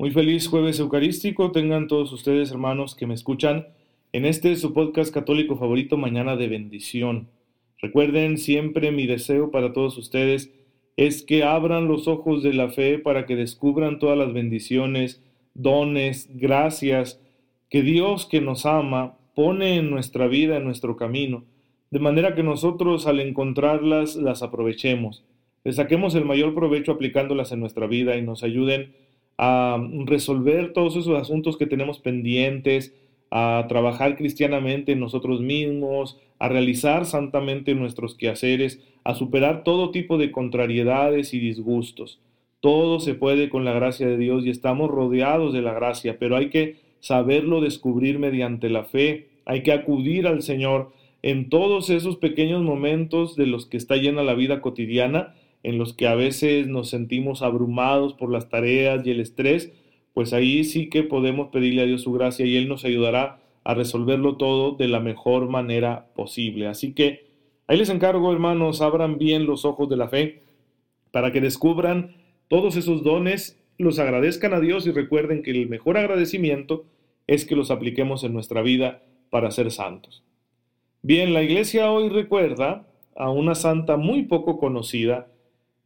Muy feliz jueves eucarístico tengan todos ustedes hermanos que me escuchan en este su podcast católico favorito Mañana de Bendición. Recuerden siempre mi deseo para todos ustedes es que abran los ojos de la fe para que descubran todas las bendiciones, dones, gracias que Dios que nos ama pone en nuestra vida, en nuestro camino, de manera que nosotros al encontrarlas las aprovechemos, le saquemos el mayor provecho aplicándolas en nuestra vida y nos ayuden a resolver todos esos asuntos que tenemos pendientes, a trabajar cristianamente en nosotros mismos, a realizar santamente nuestros quehaceres, a superar todo tipo de contrariedades y disgustos. Todo se puede con la gracia de Dios y estamos rodeados de la gracia, pero hay que saberlo descubrir mediante la fe, hay que acudir al Señor en todos esos pequeños momentos de los que está llena la vida cotidiana en los que a veces nos sentimos abrumados por las tareas y el estrés, pues ahí sí que podemos pedirle a Dios su gracia y Él nos ayudará a resolverlo todo de la mejor manera posible. Así que ahí les encargo, hermanos, abran bien los ojos de la fe para que descubran todos esos dones, los agradezcan a Dios y recuerden que el mejor agradecimiento es que los apliquemos en nuestra vida para ser santos. Bien, la iglesia hoy recuerda a una santa muy poco conocida,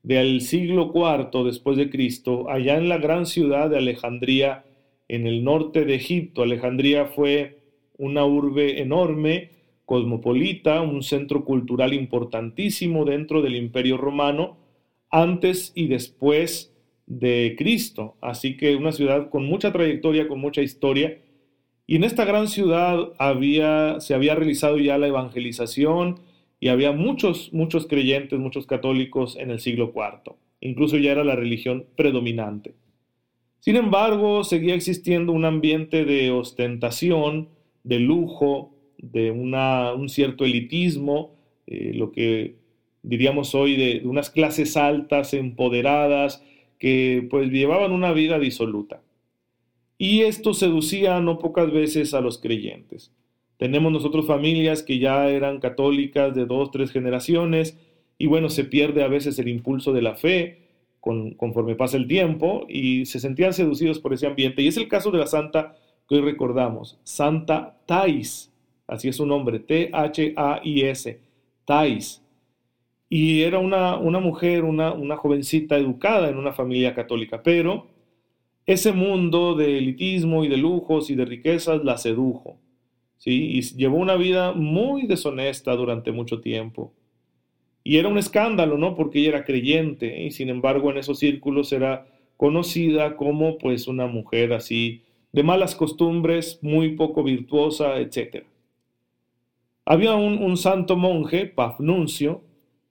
del siglo IV después de Cristo, allá en la gran ciudad de Alejandría, en el norte de Egipto. Alejandría fue una urbe enorme, cosmopolita, un centro cultural importantísimo dentro del Imperio Romano, antes y después de Cristo. Así que una ciudad con mucha trayectoria, con mucha historia. Y en esta gran ciudad había, se había realizado ya la evangelización, y había muchos, muchos creyentes, muchos católicos en el siglo IV. Incluso ya era la religión predominante. Sin embargo, seguía existiendo un ambiente de ostentación, de lujo, de un cierto elitismo, eh, lo que diríamos hoy de, de, unas clases altas, empoderadas, que pues llevaban una vida disoluta. Y esto seducía no pocas veces a los creyentes. Tenemos nosotros familias que ya eran católicas de dos, tres generaciones y bueno, se pierde a veces el impulso de la fe con, conforme pasa el tiempo y se sentían seducidos por ese ambiente. Y es el caso de la santa que hoy recordamos, Santa Thais, así es su nombre, T-H-A-I-S, Thais. Y era una, una mujer, una, una jovencita educada en una familia católica, pero ese mundo de elitismo y de lujos y de riquezas la sedujo. Y llevó una vida muy deshonesta durante mucho tiempo. Y era un escándalo, ¿no? Porque ella era creyente y sin embargo en esos círculos era conocida como pues una mujer así de malas costumbres, muy poco virtuosa, etc. Había un, un santo monje, Pafnuncio,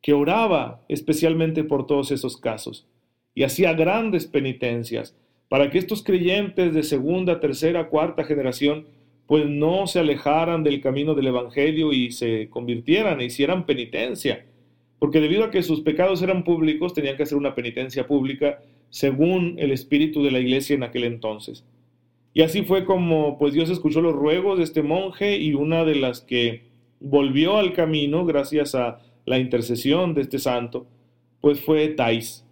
que oraba especialmente por todos esos casos y hacía grandes penitencias para que estos creyentes de segunda, tercera, cuarta generación pues no se alejaran del camino del Evangelio y se convirtieran e hicieran penitencia. Porque debido a que sus pecados eran públicos, tenían que hacer una penitencia pública según el espíritu de la iglesia en aquel entonces. Y así fue como pues Dios escuchó los ruegos de este monje y una de las que volvió al camino gracias a la intercesión de este santo, pues fue Tais.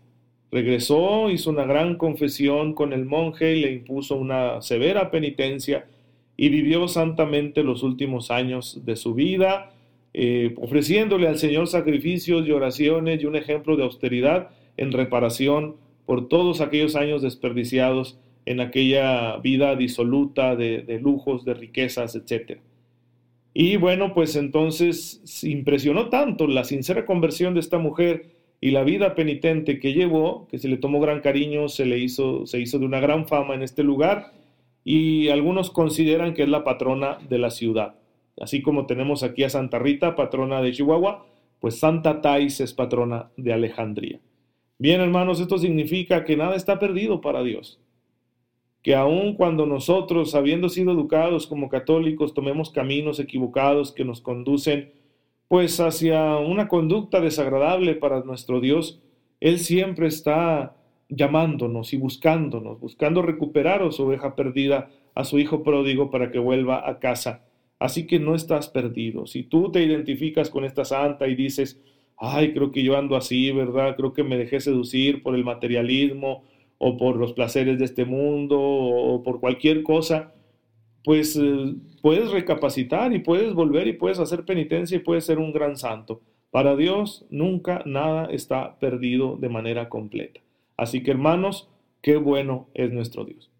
Regresó, hizo una gran confesión con el monje y le impuso una severa penitencia y vivió santamente los últimos años de su vida, eh, ofreciéndole al Señor sacrificios y oraciones y un ejemplo de austeridad en reparación por todos aquellos años desperdiciados en aquella vida disoluta de, lujos, de riquezas, etc. Y bueno, pues entonces impresionó tanto la sincera conversión de esta mujer y la vida penitente que llevó, que se le tomó gran cariño, se le hizo, se hizo de una gran fama en este lugar y algunos consideran que es la patrona de la ciudad. Así como tenemos aquí a Santa Rita, patrona de Chihuahua, pues Santa Thais es patrona de Alejandría. Bien, hermanos, esto significa que nada está perdido para Dios. Que aun cuando nosotros, habiendo sido educados como católicos, tomemos caminos equivocados que nos conducen pues hacia una conducta desagradable para nuestro Dios, Él siempre está llamándonos y buscándonos, buscando recuperar a su oveja perdida, a su hijo pródigo, para que vuelva a casa. Así que no estás perdido. Si tú te identificas con esta santa y dices, ay, creo que yo ando así, ¿verdad? Creo que me dejé seducir por el materialismo o por los placeres de este mundo o por cualquier cosa, pues eh, puedes recapacitar y puedes volver y puedes hacer penitencia y puedes ser un gran santo. Para Dios nunca nada está perdido de manera completa. Así que hermanos, qué bueno es nuestro Dios.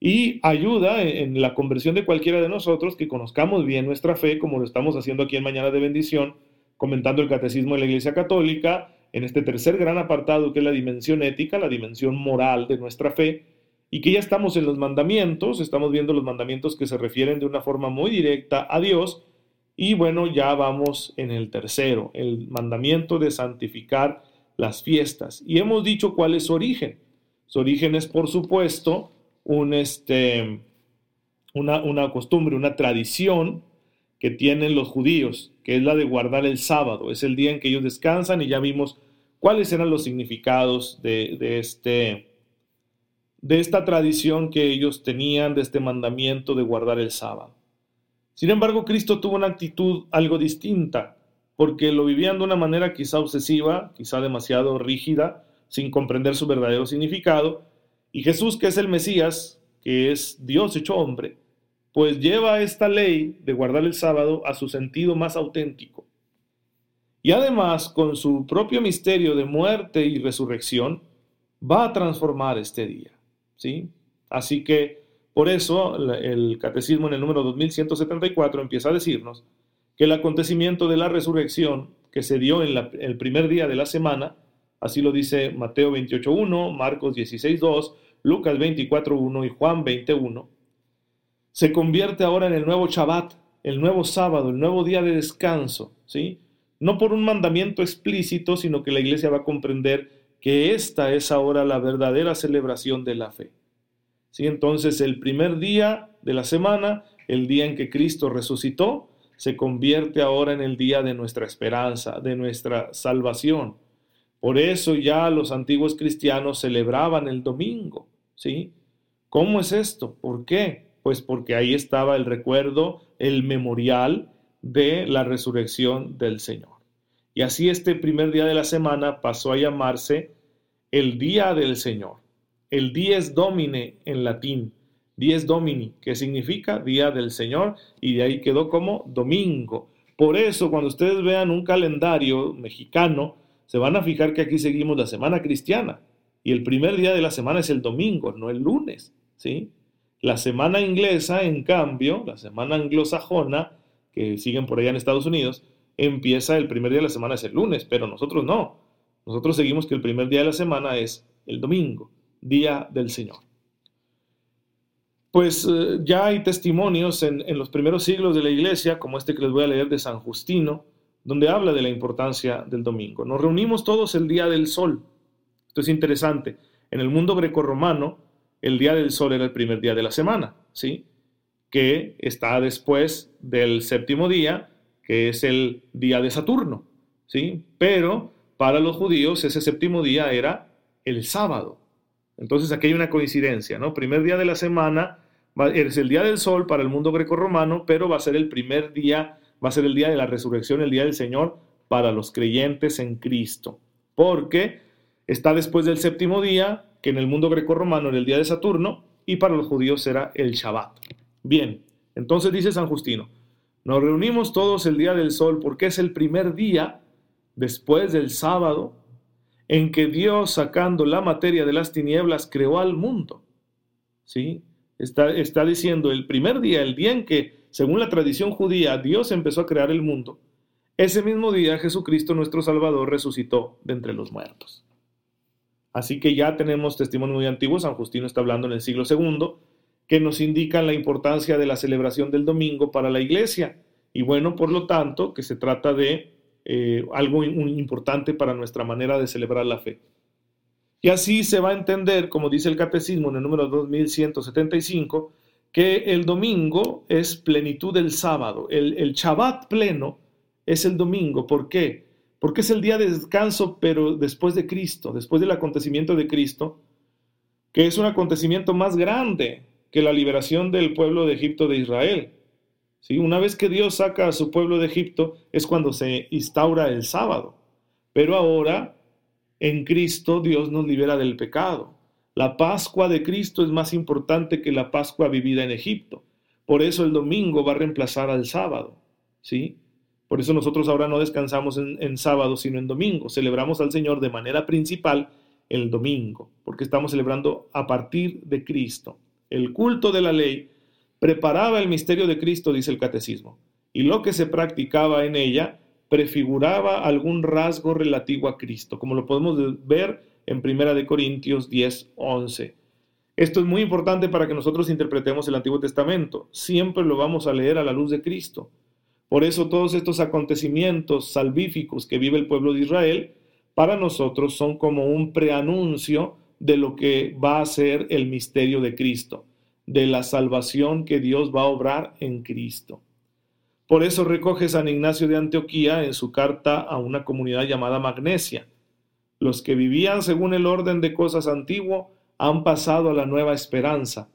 Y ayuda en la conversión de cualquiera de nosotros que conozcamos bien nuestra fe, como lo estamos haciendo aquí en Mañana de Bendición, comentando el catecismo de la Iglesia Católica, en este tercer gran apartado que es la dimensión ética, la dimensión moral de nuestra fe, y que ya estamos en los mandamientos, estamos viendo los mandamientos que se refieren de una forma muy directa a Dios, y bueno, ya vamos en el tercero, el mandamiento de santificar las fiestas. Y hemos dicho cuál es su origen. Su origen es, por supuesto, un, este, una, una costumbre, una tradición que tienen los judíos, que es la de guardar el sábado. Es el día en que ellos descansan y ya vimos cuáles eran los significados de, este, de esta tradición que ellos tenían, de este mandamiento de guardar el sábado. Sin embargo, Cristo tuvo una actitud algo distinta, porque lo vivían de una manera quizá obsesiva, quizá demasiado rígida, sin comprender su verdadero significado, y Jesús, que es el Mesías, que es Dios hecho hombre, pues lleva esta ley de guardar el sábado a su sentido más auténtico. Y además, con su propio misterio de muerte y resurrección, va a transformar este día. ¿sí? Así que, por eso, el catecismo en el número 2174 empieza a decirnos que el acontecimiento de la resurrección que se dio en el primer día de la semana, así lo dice Mateo 28.1, Marcos 16.2, Lucas 24.1 y Juan 21, se convierte ahora en el nuevo Shabbat, el nuevo sábado, el nuevo día de descanso, ¿sí? No por un mandamiento explícito, sino que la iglesia va a comprender que esta es ahora la verdadera celebración de la fe. ¿Sí? Entonces, el primer día de la semana, el día en que Cristo resucitó, se convierte ahora en el día de nuestra esperanza, de nuestra salvación. Por eso ya los antiguos cristianos celebraban el domingo, ¿sí? ¿Cómo es esto? ¿Por qué? Pues porque ahí estaba el recuerdo, el memorial de la resurrección del Señor. Y así este primer día de la semana pasó a llamarse el Día del Señor. El Dies Domine en latín, Dies Domini, que significa Día del Señor, y de ahí quedó como domingo. Por eso, cuando ustedes vean un calendario mexicano, se van a fijar que aquí seguimos la semana cristiana. Y el primer día de la semana es el domingo, no el lunes. ¿sí? La semana inglesa, en cambio, la semana anglosajona, que siguen por allá en Estados Unidos, empieza el primer día de la semana es el lunes, pero nosotros no. Nosotros seguimos que el primer día de la semana es el domingo, día del Señor. Pues eh, ya hay testimonios en, los primeros siglos de la iglesia, como este que les voy a leer de San Justino, donde habla de la importancia del domingo. Nos reunimos todos el día del sol. Esto es interesante. En el mundo grecorromano, el día del sol era el primer día de la semana, ¿sí? Que está después del séptimo día, que es el día de Saturno, ¿sí? Pero para los judíos ese séptimo día era el sábado. Entonces aquí hay una coincidencia, ¿no? Primer día de la semana es el día del sol para el mundo grecorromano, pero va a ser el primer día, va a ser el día de la resurrección, el día del Señor para los creyentes en Cristo. Porque está después del séptimo día, que en el mundo grecorromano era el día de Saturno, y para los judíos era el Shabbat. Bien, entonces dice San Justino, nos reunimos todos el día del sol porque es el primer día después del sábado en que Dios, sacando la materia de las tinieblas, creó al mundo. ¿Sí? Está, está diciendo el primer día, el día en que, según la tradición judía, Dios empezó a crear el mundo. Ese mismo día Jesucristo, nuestro Salvador, resucitó de entre los muertos. Así que ya tenemos testimonio muy antiguo, San Justino está hablando en el siglo II, que nos indican la importancia de la celebración del domingo para la iglesia. Y bueno, por lo tanto, que se trata de eh, algo importante para nuestra manera de celebrar la fe. Y así se va a entender, como dice el catecismo en el número 2175, que el domingo es plenitud del sábado. El, el Shabbat pleno es el domingo. ¿Por qué? Porque es el día de descanso, pero después de Cristo, después del acontecimiento de Cristo, que es un acontecimiento más grande que la liberación del pueblo de Egipto de Israel. ¿Sí? Una vez que Dios saca a su pueblo de Egipto es cuando se instaura el sábado. Pero ahora en Cristo Dios nos libera del pecado. La Pascua de Cristo es más importante que la Pascua vivida en Egipto. Por eso el domingo va a reemplazar al sábado. ¿Sí? Por eso nosotros ahora no descansamos en, en sábado, sino en domingo. Celebramos al Señor de manera principal el domingo, porque estamos celebrando a partir de Cristo. El culto de la ley preparaba el misterio de Cristo, dice el catecismo, y lo que se practicaba en ella prefiguraba algún rasgo relativo a Cristo, como lo podemos ver en Primera de Corintios 10, 11. Esto es muy importante para que nosotros interpretemos el Antiguo Testamento. Siempre lo vamos a leer a la luz de Cristo. Por eso todos estos acontecimientos salvíficos que vive el pueblo de Israel, para nosotros son como un preanuncio de lo que va a ser el misterio de Cristo, de la salvación que Dios va a obrar en Cristo. Por eso recoge San Ignacio de Antioquía en su carta a una comunidad llamada Magnesia. Los que vivían según el orden de cosas antiguo han pasado a la nueva esperanza,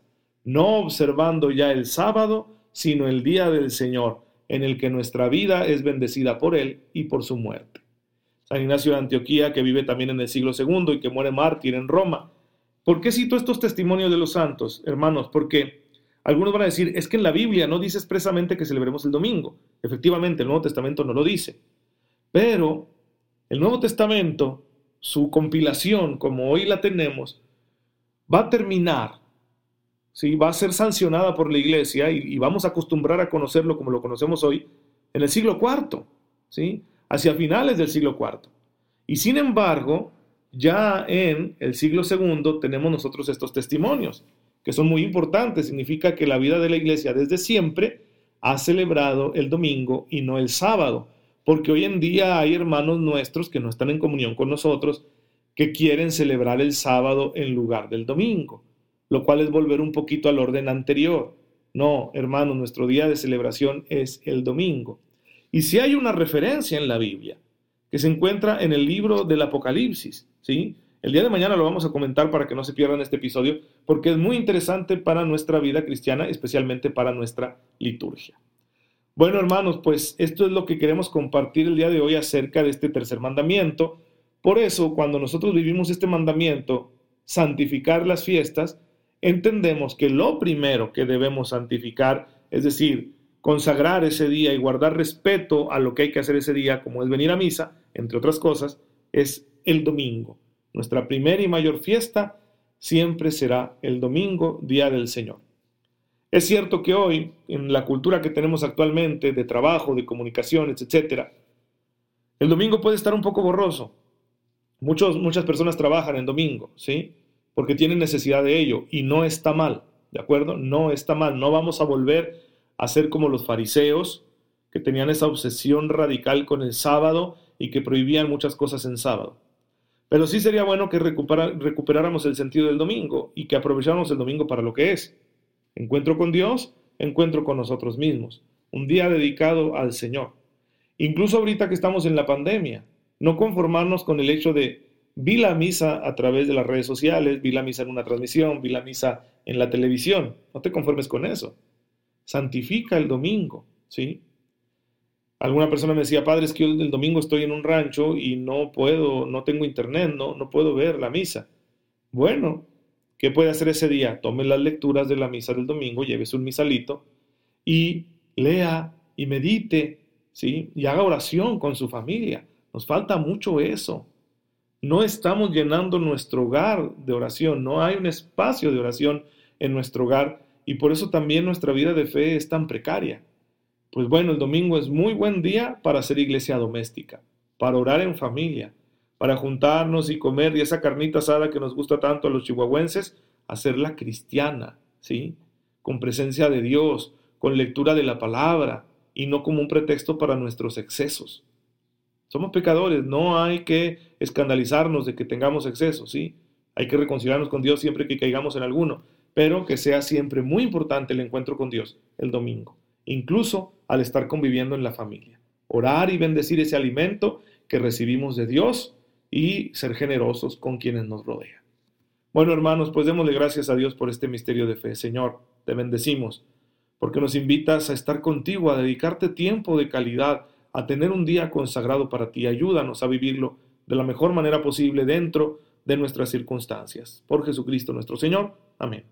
no observando ya el sábado, sino el día del Señor, en el que nuestra vida es bendecida por Él y por su muerte. San Ignacio de Antioquía, que vive también en el siglo II y que muere mártir en Roma. ¿Por qué cito estos testimonios de los santos, hermanos? Porque algunos van a decir, es que en la Biblia no dice expresamente que celebremos el domingo. Efectivamente, el Nuevo Testamento no lo dice. Pero el Nuevo Testamento, su compilación, como hoy la tenemos, va a terminar, ¿sí? va a ser sancionada por la Iglesia y, vamos a acostumbrar a conocerlo como lo conocemos hoy en el siglo IV, ¿sí? hacia finales del siglo IV. Y sin embargo, ya en el siglo II tenemos nosotros estos testimonios que son muy importantes. Significa que la vida de la iglesia desde siempre ha celebrado el domingo y no el sábado, porque hoy en día hay hermanos nuestros que no están en comunión con nosotros, que quieren celebrar el sábado en lugar del domingo, lo cual es volver un poquito al orden anterior. No, hermanos, nuestro día de celebración es el domingo. Y si hay una referencia en la Biblia, que se encuentra en el libro del Apocalipsis, ¿sí? El día de mañana lo vamos a comentar para que no se pierdan este episodio, porque es muy interesante para nuestra vida cristiana, especialmente para nuestra liturgia. Bueno, hermanos, pues esto es lo que queremos compartir el día de hoy acerca de este tercer mandamiento. Por eso, cuando nosotros vivimos este mandamiento, santificar las fiestas, entendemos que lo primero que debemos santificar, es decir, consagrar ese día y guardar respeto a lo que hay que hacer ese día, como es venir a misa, entre otras cosas, es el domingo. Nuestra primera y mayor fiesta siempre será el domingo, día del Señor. Es cierto que hoy, en la cultura que tenemos actualmente de trabajo, de comunicaciones, etc., el domingo puede estar un poco borroso. Muchos, muchas personas trabajan en domingo, ¿sí? Porque tienen necesidad de ello y no está mal, ¿de acuerdo? No está mal. No vamos a volver a ser como los fariseos que tenían esa obsesión radical con el sábado y que prohibían muchas cosas en sábado. Pero sí sería bueno que recuperáramos el sentido del domingo y que aprovecháramos el domingo para lo que es. Encuentro con Dios, encuentro con nosotros mismos. Un día dedicado al Señor. Incluso ahorita que estamos en la pandemia, no conformarnos con el hecho de vi la misa a través de las redes sociales, vi la misa en una transmisión, vi la misa en la televisión. No te conformes con eso. Santifica el domingo, ¿sí? Alguna persona me decía, padre, es que yo el domingo estoy en un rancho y no puedo, no tengo internet, no, no puedo ver la misa. Bueno, ¿qué puede hacer ese día? Tome las lecturas de la misa del domingo, llévese un misalito y lea y medite, ¿sí? Y haga oración con su familia. Nos falta mucho eso. No estamos llenando nuestro hogar de oración, no hay un espacio de oración en nuestro hogar y por eso también nuestra vida de fe es tan precaria. Pues bueno, el domingo es muy buen día para hacer iglesia doméstica, para orar en familia, para juntarnos y comer y esa carnita asada que nos gusta tanto a los chihuahuenses, hacerla cristiana, ¿sí? Con presencia de Dios, con lectura de la palabra y no como un pretexto para nuestros excesos. Somos pecadores, no hay que escandalizarnos de que tengamos exceso, ¿sí? Hay que reconciliarnos con Dios siempre que caigamos en alguno, pero que sea siempre muy importante el encuentro con Dios el domingo, incluso al estar conviviendo en la familia. Orar y bendecir ese alimento que recibimos de Dios y ser generosos con quienes nos rodean. Bueno, hermanos, pues démosle gracias a Dios por este misterio de fe. Señor, te bendecimos porque nos invitas a estar contigo, a dedicarte tiempo de calidad, a tener un día consagrado para ti. Ayúdanos a vivirlo de la mejor manera posible dentro de nuestras circunstancias. Por Jesucristo nuestro Señor. Amén.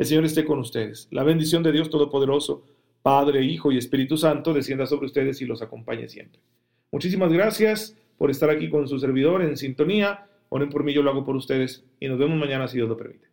El Señor esté con ustedes. La bendición de Dios Todopoderoso, Padre, Hijo y Espíritu Santo, descienda sobre ustedes y los acompañe siempre. Muchísimas gracias por estar aquí con su servidor en sintonía. Oren por mí, yo lo hago por ustedes y nos vemos mañana si Dios lo permite.